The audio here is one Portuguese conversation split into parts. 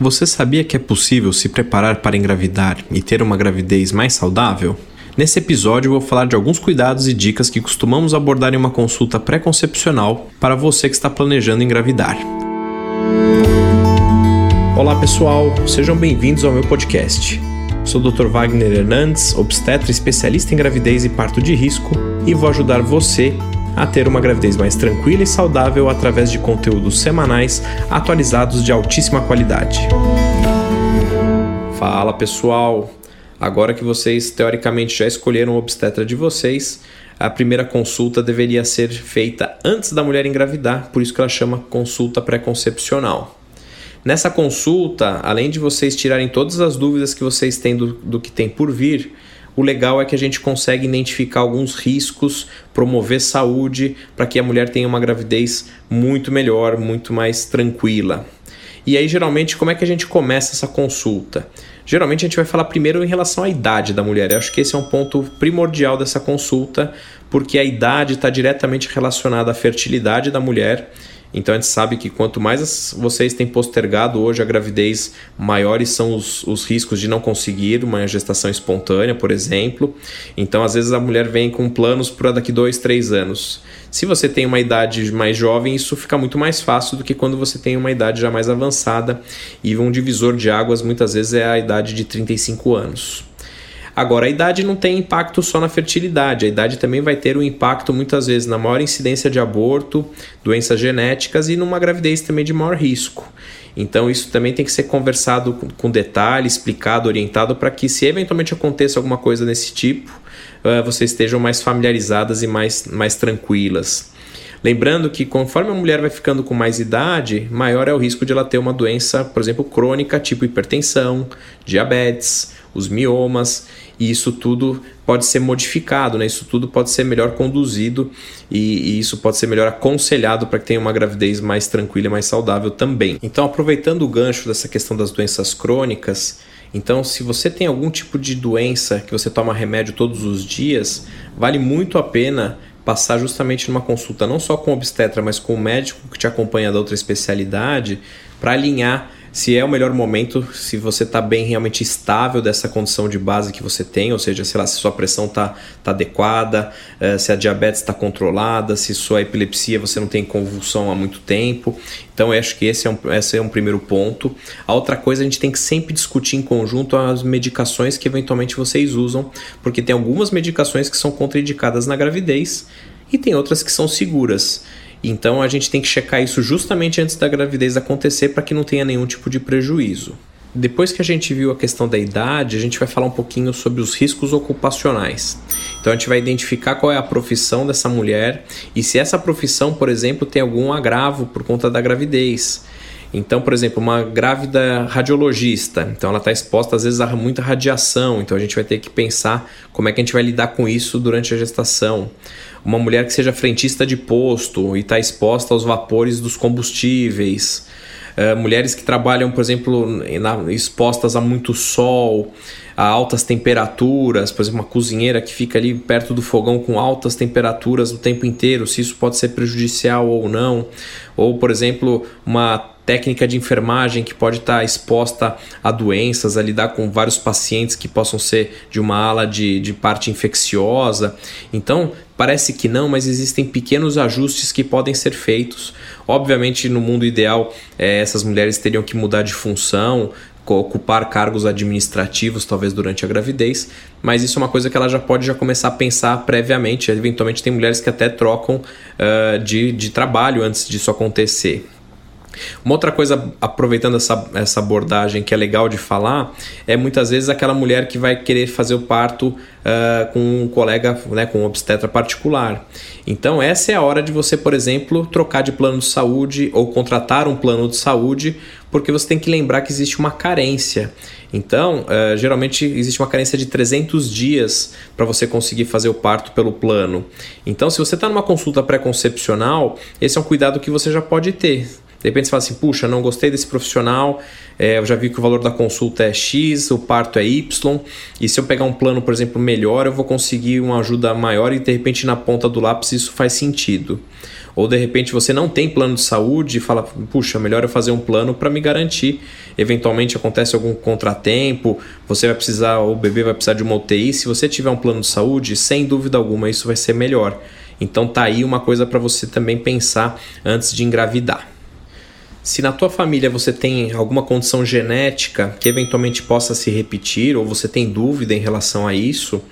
Você sabia que é possível se preparar para engravidar e ter uma gravidez mais saudável? Nesse episódio vou falar de alguns cuidados e dicas que costumamos abordar em uma consulta pré-concepcional para você que está planejando engravidar. Olá pessoal, sejam bem-vindos ao meu podcast. Sou o Dr. Wagner Hernandes, obstetra especialista em gravidez e parto de risco, e vou ajudar você a ter uma gravidez mais tranquila e saudável através de conteúdos semanais atualizados de altíssima qualidade. Fala pessoal! Agora que vocês teoricamente já escolheram o obstetra de vocês, a primeira consulta deveria ser feita antes da mulher engravidar, por isso que ela chama consulta pré-concepcional. Nessa consulta, além de vocês tirarem todas as dúvidas que vocês têm do, do que tem por vir, o legal é que a gente consegue identificar alguns riscos, promover saúde para que a mulher tenha uma gravidez muito melhor, muito mais tranquila. E aí, geralmente, como é que a gente começa essa consulta? Geralmente a gente vai falar primeiro em relação à idade da mulher. Eu acho que esse é um ponto primordial dessa consulta, porque a idade está diretamente relacionada à fertilidade da mulher então a gente sabe que quanto mais vocês têm postergado hoje a gravidez, maiores são os, os riscos de não conseguir uma gestação espontânea, por exemplo. Então às vezes a mulher vem com planos para daqui dois, três anos. Se você tem uma idade mais jovem, isso fica muito mais fácil do que quando você tem uma idade já mais avançada. E um divisor de águas muitas vezes é a idade de 35 anos. Agora, a idade não tem impacto só na fertilidade, a idade também vai ter um impacto muitas vezes na maior incidência de aborto, doenças genéticas e numa gravidez também de maior risco. Então, isso também tem que ser conversado com detalhe, explicado, orientado, para que, se eventualmente aconteça alguma coisa desse tipo, uh, vocês estejam mais familiarizadas e mais, mais tranquilas. Lembrando que conforme a mulher vai ficando com mais idade, maior é o risco de ela ter uma doença, por exemplo, crônica, tipo hipertensão, diabetes, os miomas e isso tudo pode ser modificado, né? Isso tudo pode ser melhor conduzido e, e isso pode ser melhor aconselhado para que tenha uma gravidez mais tranquila e mais saudável também. Então, aproveitando o gancho dessa questão das doenças crônicas, então, se você tem algum tipo de doença que você toma remédio todos os dias, vale muito a pena passar justamente numa consulta não só com o obstetra, mas com o médico que te acompanha da outra especialidade para alinhar se é o melhor momento, se você está bem realmente estável dessa condição de base que você tem, ou seja, sei lá, se sua pressão está tá adequada, uh, se a diabetes está controlada, se sua epilepsia você não tem convulsão há muito tempo. Então, eu acho que esse é, um, esse é um primeiro ponto. A outra coisa, a gente tem que sempre discutir em conjunto as medicações que eventualmente vocês usam, porque tem algumas medicações que são contraindicadas na gravidez e tem outras que são seguras. Então a gente tem que checar isso justamente antes da gravidez acontecer para que não tenha nenhum tipo de prejuízo. Depois que a gente viu a questão da idade, a gente vai falar um pouquinho sobre os riscos ocupacionais. Então a gente vai identificar qual é a profissão dessa mulher e se essa profissão, por exemplo, tem algum agravo por conta da gravidez. Então, por exemplo, uma grávida radiologista, então ela está exposta às vezes a muita radiação, então a gente vai ter que pensar como é que a gente vai lidar com isso durante a gestação. Uma mulher que seja frentista de posto e está exposta aos vapores dos combustíveis. Uh, mulheres que trabalham, por exemplo, na, expostas a muito sol, a altas temperaturas, por exemplo, uma cozinheira que fica ali perto do fogão com altas temperaturas o tempo inteiro, se isso pode ser prejudicial ou não. Ou, por exemplo, uma técnica de enfermagem que pode estar exposta a doenças, a lidar com vários pacientes que possam ser de uma ala de, de parte infecciosa. Então, parece que não, mas existem pequenos ajustes que podem ser feitos. Obviamente, no mundo ideal, é, essas mulheres teriam que mudar de função, ocupar cargos administrativos, talvez durante a gravidez, mas isso é uma coisa que ela já pode já começar a pensar previamente. Eventualmente, tem mulheres que até trocam uh, de, de trabalho antes disso acontecer. Uma outra coisa, aproveitando essa, essa abordagem que é legal de falar, é muitas vezes aquela mulher que vai querer fazer o parto uh, com um colega, né, com um obstetra particular. Então, essa é a hora de você, por exemplo, trocar de plano de saúde ou contratar um plano de saúde, porque você tem que lembrar que existe uma carência. Então, uh, geralmente existe uma carência de 300 dias para você conseguir fazer o parto pelo plano. Então, se você está numa consulta pré-concepcional, esse é um cuidado que você já pode ter. De repente você fala assim, puxa, não gostei desse profissional, é, eu já vi que o valor da consulta é X, o parto é Y, e se eu pegar um plano, por exemplo, melhor, eu vou conseguir uma ajuda maior e de repente na ponta do lápis isso faz sentido. Ou de repente você não tem plano de saúde e fala, puxa, melhor eu fazer um plano para me garantir. Eventualmente acontece algum contratempo, você vai precisar, o bebê vai precisar de uma UTI. Se você tiver um plano de saúde, sem dúvida alguma isso vai ser melhor. Então tá aí uma coisa para você também pensar antes de engravidar. Se na tua família você tem alguma condição genética que eventualmente possa se repetir ou você tem dúvida em relação a isso,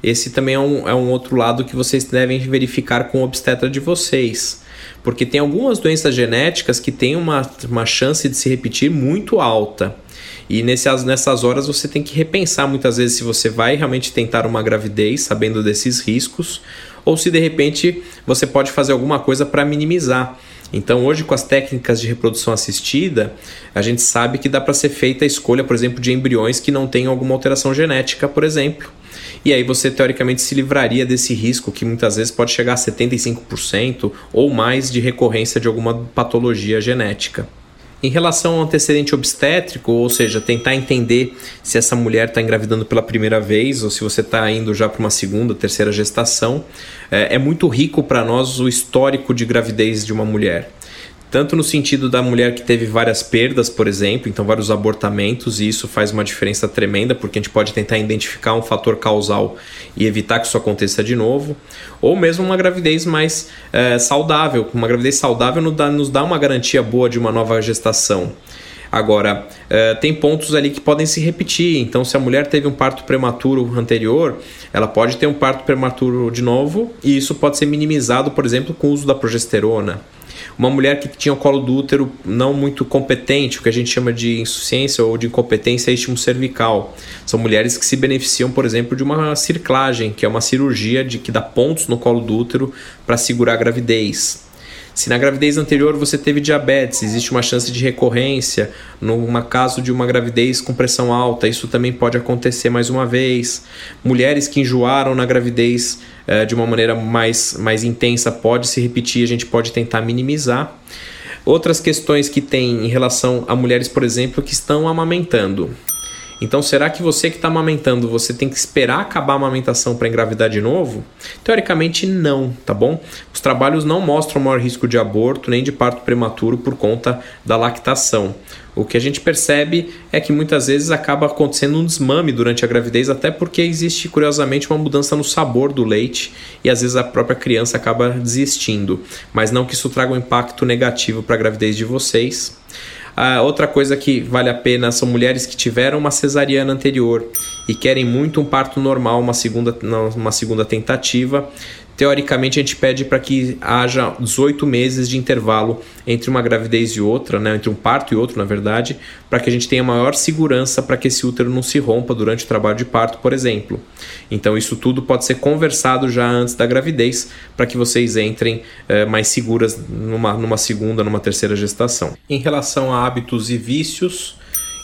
esse também é um, é um outro lado que vocês devem verificar com o obstetra de vocês. Porque tem algumas doenças genéticas que têm uma, uma chance de se repetir muito alta. E nessas, nessas horas você tem que repensar muitas vezes se você vai realmente tentar uma gravidez sabendo desses riscos ou se de repente você pode fazer alguma coisa para minimizar. Então, hoje, com as técnicas de reprodução assistida, a gente sabe que dá para ser feita a escolha, por exemplo, de embriões que não tenham alguma alteração genética, por exemplo. E aí você teoricamente se livraria desse risco que muitas vezes pode chegar a 75% ou mais de recorrência de alguma patologia genética. Em relação ao antecedente obstétrico, ou seja, tentar entender se essa mulher está engravidando pela primeira vez ou se você está indo já para uma segunda, terceira gestação, é, é muito rico para nós o histórico de gravidez de uma mulher tanto no sentido da mulher que teve várias perdas, por exemplo, então vários abortamentos, e isso faz uma diferença tremenda, porque a gente pode tentar identificar um fator causal e evitar que isso aconteça de novo, ou mesmo uma gravidez mais é, saudável. Uma gravidez saudável nos dá, nos dá uma garantia boa de uma nova gestação. Agora, é, tem pontos ali que podem se repetir. Então, se a mulher teve um parto prematuro anterior, ela pode ter um parto prematuro de novo, e isso pode ser minimizado, por exemplo, com o uso da progesterona uma mulher que tinha o colo do útero não muito competente, o que a gente chama de insuficiência ou de incompetência istmo cervical. São mulheres que se beneficiam, por exemplo, de uma circlagem, que é uma cirurgia de que dá pontos no colo do útero para segurar a gravidez. Se na gravidez anterior você teve diabetes, existe uma chance de recorrência. No caso de uma gravidez com pressão alta, isso também pode acontecer mais uma vez. Mulheres que enjoaram na gravidez eh, de uma maneira mais, mais intensa pode se repetir, a gente pode tentar minimizar. Outras questões que tem em relação a mulheres, por exemplo, que estão amamentando. Então, será que você que está amamentando, você tem que esperar acabar a amamentação para engravidar de novo? Teoricamente, não, tá bom? Os trabalhos não mostram maior risco de aborto nem de parto prematuro por conta da lactação. O que a gente percebe é que muitas vezes acaba acontecendo um desmame durante a gravidez, até porque existe curiosamente uma mudança no sabor do leite e às vezes a própria criança acaba desistindo. Mas não que isso traga um impacto negativo para a gravidez de vocês. Ah, outra coisa que vale a pena são mulheres que tiveram uma cesariana anterior e querem muito um parto normal, uma segunda, uma segunda tentativa teoricamente a gente pede para que haja 18 meses de intervalo entre uma gravidez e outra, né, entre um parto e outro, na verdade, para que a gente tenha maior segurança para que esse útero não se rompa durante o trabalho de parto, por exemplo. Então isso tudo pode ser conversado já antes da gravidez para que vocês entrem é, mais seguras numa, numa segunda, numa terceira gestação. Em relação a hábitos e vícios,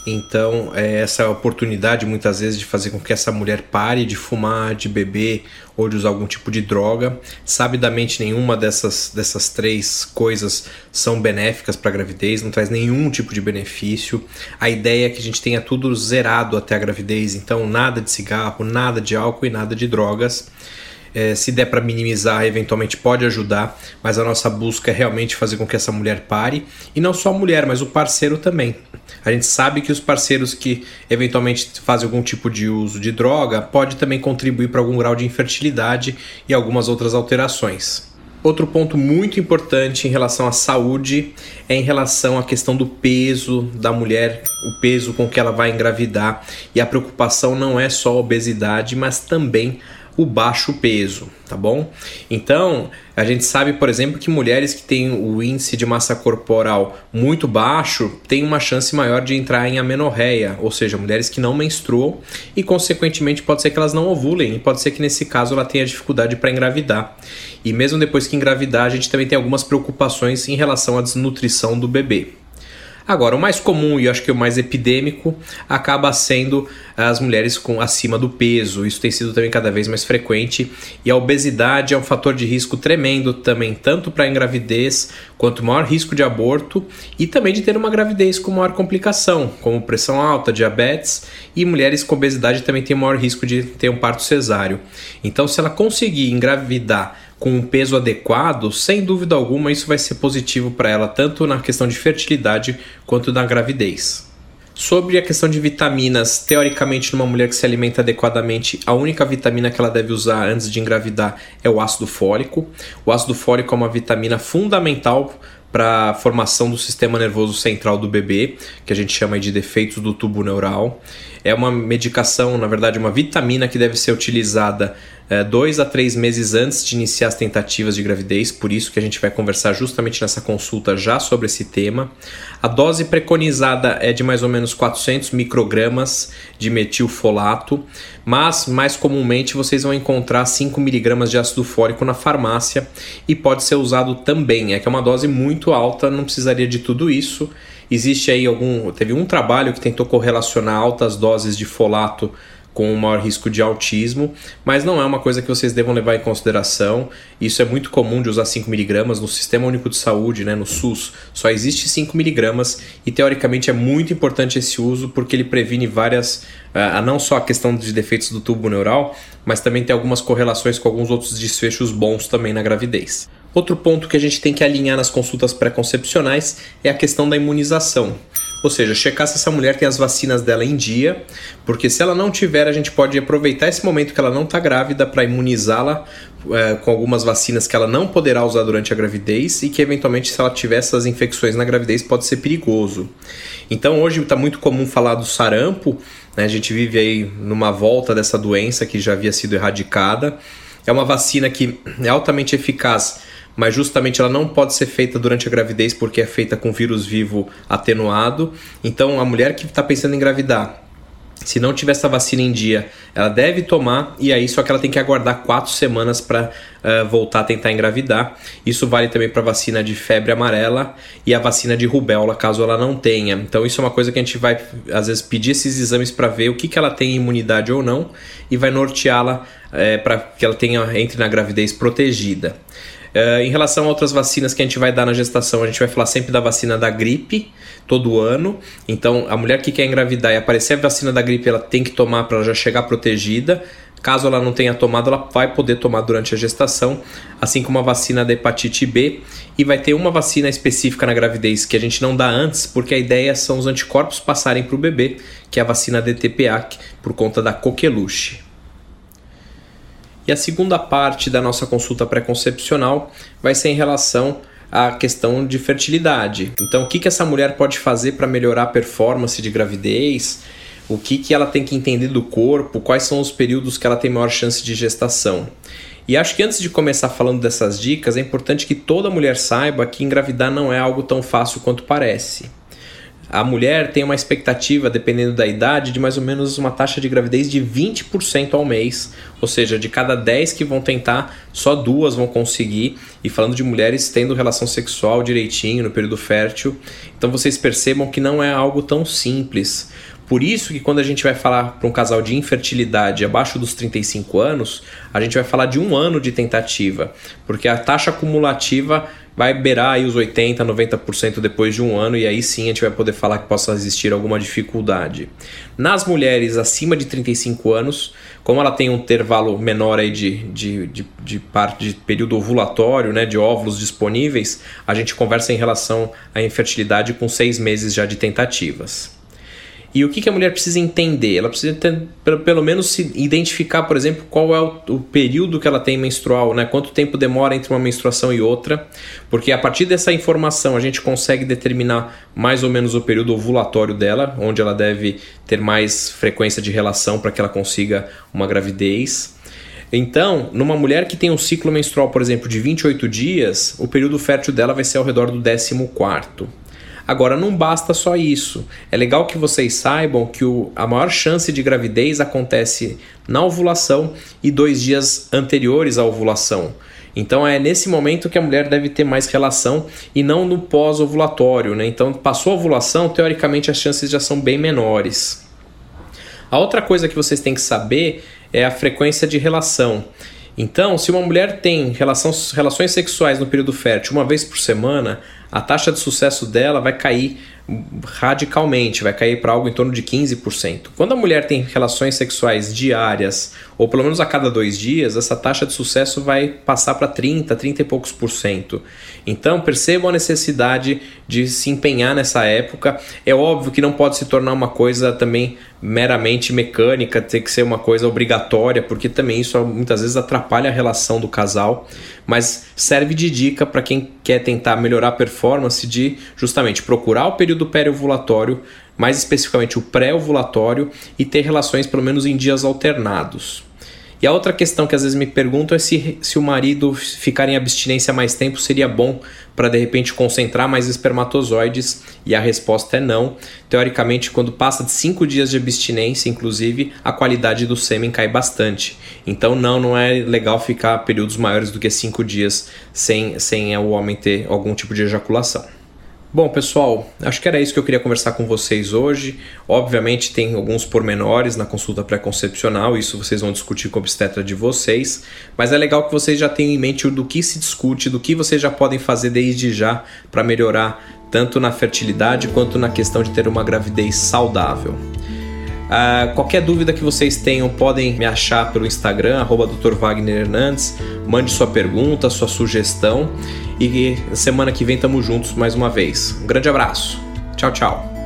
então, é essa oportunidade muitas vezes de fazer com que essa mulher pare de fumar, de beber ou de usar algum tipo de droga. Sabidamente, nenhuma dessas, dessas três coisas são benéficas para a gravidez, não traz nenhum tipo de benefício. A ideia é que a gente tenha tudo zerado até a gravidez, então, nada de cigarro, nada de álcool e nada de drogas. É, se der para minimizar, eventualmente pode ajudar, mas a nossa busca é realmente fazer com que essa mulher pare, e não só a mulher, mas o parceiro também. A gente sabe que os parceiros que eventualmente fazem algum tipo de uso de droga pode também contribuir para algum grau de infertilidade e algumas outras alterações. Outro ponto muito importante em relação à saúde é em relação à questão do peso da mulher, o peso com que ela vai engravidar. E a preocupação não é só a obesidade, mas também o baixo peso, tá bom? Então, a gente sabe, por exemplo, que mulheres que têm o índice de massa corporal muito baixo têm uma chance maior de entrar em amenorreia, ou seja, mulheres que não menstruam e, consequentemente, pode ser que elas não ovulem e pode ser que nesse caso ela tenha dificuldade para engravidar. E mesmo depois que engravidar, a gente também tem algumas preocupações em relação à desnutrição do bebê. Agora, o mais comum e acho que o mais epidêmico acaba sendo as mulheres com acima do peso. Isso tem sido também cada vez mais frequente e a obesidade é um fator de risco tremendo também, tanto para a quanto maior risco de aborto e também de ter uma gravidez com maior complicação, como pressão alta, diabetes e mulheres com obesidade também têm maior risco de ter um parto cesáreo. Então, se ela conseguir engravidar com um peso adequado, sem dúvida alguma isso vai ser positivo para ela, tanto na questão de fertilidade quanto na gravidez. Sobre a questão de vitaminas, teoricamente, numa mulher que se alimenta adequadamente, a única vitamina que ela deve usar antes de engravidar é o ácido fólico. O ácido fólico é uma vitamina fundamental para a formação do sistema nervoso central do bebê, que a gente chama de defeitos do tubo neural. É uma medicação, na verdade, uma vitamina que deve ser utilizada é, dois a três meses antes de iniciar as tentativas de gravidez, por isso que a gente vai conversar justamente nessa consulta já sobre esse tema. A dose preconizada é de mais ou menos 400 microgramas de metilfolato, mas mais comumente vocês vão encontrar 5 miligramas de ácido fólico na farmácia e pode ser usado também. É que é uma dose muito alta, não precisaria de tudo isso. Existe aí algum. Teve um trabalho que tentou correlacionar altas doses de folato com um maior risco de autismo, mas não é uma coisa que vocês devam levar em consideração. Isso é muito comum de usar 5mg no Sistema Único de Saúde, né, no SUS, só existe 5mg e teoricamente é muito importante esse uso porque ele previne várias, uh, não só a questão de defeitos do tubo neural, mas também tem algumas correlações com alguns outros desfechos bons também na gravidez. Outro ponto que a gente tem que alinhar nas consultas pré-concepcionais é a questão da imunização. Ou seja, checar se essa mulher tem as vacinas dela em dia, porque se ela não tiver, a gente pode aproveitar esse momento que ela não está grávida para imunizá-la é, com algumas vacinas que ela não poderá usar durante a gravidez e que eventualmente, se ela tiver essas infecções na gravidez, pode ser perigoso. Então, hoje está muito comum falar do sarampo, né? a gente vive aí numa volta dessa doença que já havia sido erradicada. É uma vacina que é altamente eficaz mas justamente ela não pode ser feita durante a gravidez porque é feita com vírus vivo atenuado. Então, a mulher que está pensando em engravidar, se não tiver essa vacina em dia, ela deve tomar e aí só que ela tem que aguardar quatro semanas para uh, eh, voltar a tentar engravidar. Isso vale também para vacina de febre amarela e a vacina de rubéola, caso ela não tenha. Então isso é uma coisa que a gente vai às vezes pedir esses exames para ver o que, que ela tem imunidade ou não e vai norteá-la é, para que ela tenha entre na gravidez protegida. Uh, em relação a outras vacinas que a gente vai dar na gestação, a gente vai falar sempre da vacina da gripe todo ano. Então, a mulher que quer engravidar e aparecer a vacina da gripe, ela tem que tomar para já chegar protegida. Caso ela não tenha tomado, ela vai poder tomar durante a gestação, assim como a vacina da hepatite B. E vai ter uma vacina específica na gravidez que a gente não dá antes, porque a ideia são os anticorpos passarem para o bebê, que é a vacina DTPA, por conta da coqueluche. E a segunda parte da nossa consulta pré-concepcional vai ser em relação à questão de fertilidade. Então, o que, que essa mulher pode fazer para melhorar a performance de gravidez? O que, que ela tem que entender do corpo? Quais são os períodos que ela tem maior chance de gestação? E acho que antes de começar falando dessas dicas, é importante que toda mulher saiba que engravidar não é algo tão fácil quanto parece. A mulher tem uma expectativa, dependendo da idade, de mais ou menos uma taxa de gravidez de 20% ao mês. Ou seja, de cada 10 que vão tentar, só duas vão conseguir. E falando de mulheres tendo relação sexual direitinho no período fértil. Então vocês percebam que não é algo tão simples. Por isso que quando a gente vai falar para um casal de infertilidade abaixo dos 35 anos, a gente vai falar de um ano de tentativa, porque a taxa acumulativa vai beirar aí os 80, 90% depois de um ano e aí sim a gente vai poder falar que possa existir alguma dificuldade. Nas mulheres acima de 35 anos, como ela tem um intervalo menor aí de, de, de, de parte de período ovulatório, né, de óvulos disponíveis, a gente conversa em relação à infertilidade com seis meses já de tentativas. E o que, que a mulher precisa entender? Ela precisa ter, pelo, menos se identificar, por exemplo, qual é o, o, período que ela tem menstrual, né? quanto tempo demora entre uma menstruação e outra, porque a partir dessa informação a gente consegue determinar mais ou menos o período ovulatório dela, onde ela deve ter mais frequência de relação para que ela consiga uma gravidez. Então, numa mulher que tem um ciclo menstrual, por exemplo, de 28 dias, o período fértil dela vai ser ao redor do 14 quarto. Agora, não basta só isso. É legal que vocês saibam que o, a maior chance de gravidez acontece na ovulação e dois dias anteriores à ovulação. Então é nesse momento que a mulher deve ter mais relação e não no pós-ovulatório, né? Então passou a ovulação, teoricamente as chances já são bem menores. A outra coisa que vocês têm que saber é a frequência de relação. Então, se uma mulher tem relação, relações sexuais no período fértil uma vez por semana, a taxa de sucesso dela vai cair radicalmente, vai cair para algo em torno de 15%. Quando a mulher tem relações sexuais diárias, ou pelo menos a cada dois dias, essa taxa de sucesso vai passar para 30, 30 e poucos por cento. Então percebam a necessidade de se empenhar nessa época. É óbvio que não pode se tornar uma coisa também meramente mecânica, ter que ser uma coisa obrigatória, porque também isso muitas vezes atrapalha a relação do casal, mas serve de dica para quem quer tentar melhorar a performance de justamente procurar o período pré-ovulatório, mais especificamente o pré-ovulatório e ter relações pelo menos em dias alternados. E a outra questão que às vezes me perguntam é se, se o marido ficar em abstinência mais tempo seria bom para de repente concentrar mais espermatozoides e a resposta é não. Teoricamente, quando passa de 5 dias de abstinência, inclusive, a qualidade do sêmen cai bastante. Então, não, não é legal ficar períodos maiores do que 5 dias sem, sem o homem ter algum tipo de ejaculação. Bom, pessoal, acho que era isso que eu queria conversar com vocês hoje. Obviamente, tem alguns pormenores na consulta pré-concepcional, isso vocês vão discutir com o obstetra de vocês, mas é legal que vocês já tenham em mente do que se discute, do que vocês já podem fazer desde já para melhorar tanto na fertilidade quanto na questão de ter uma gravidez saudável. Uh, qualquer dúvida que vocês tenham, podem me achar pelo Instagram, arroba. Mande sua pergunta, sua sugestão. E semana que vem estamos juntos mais uma vez. Um grande abraço. Tchau, tchau.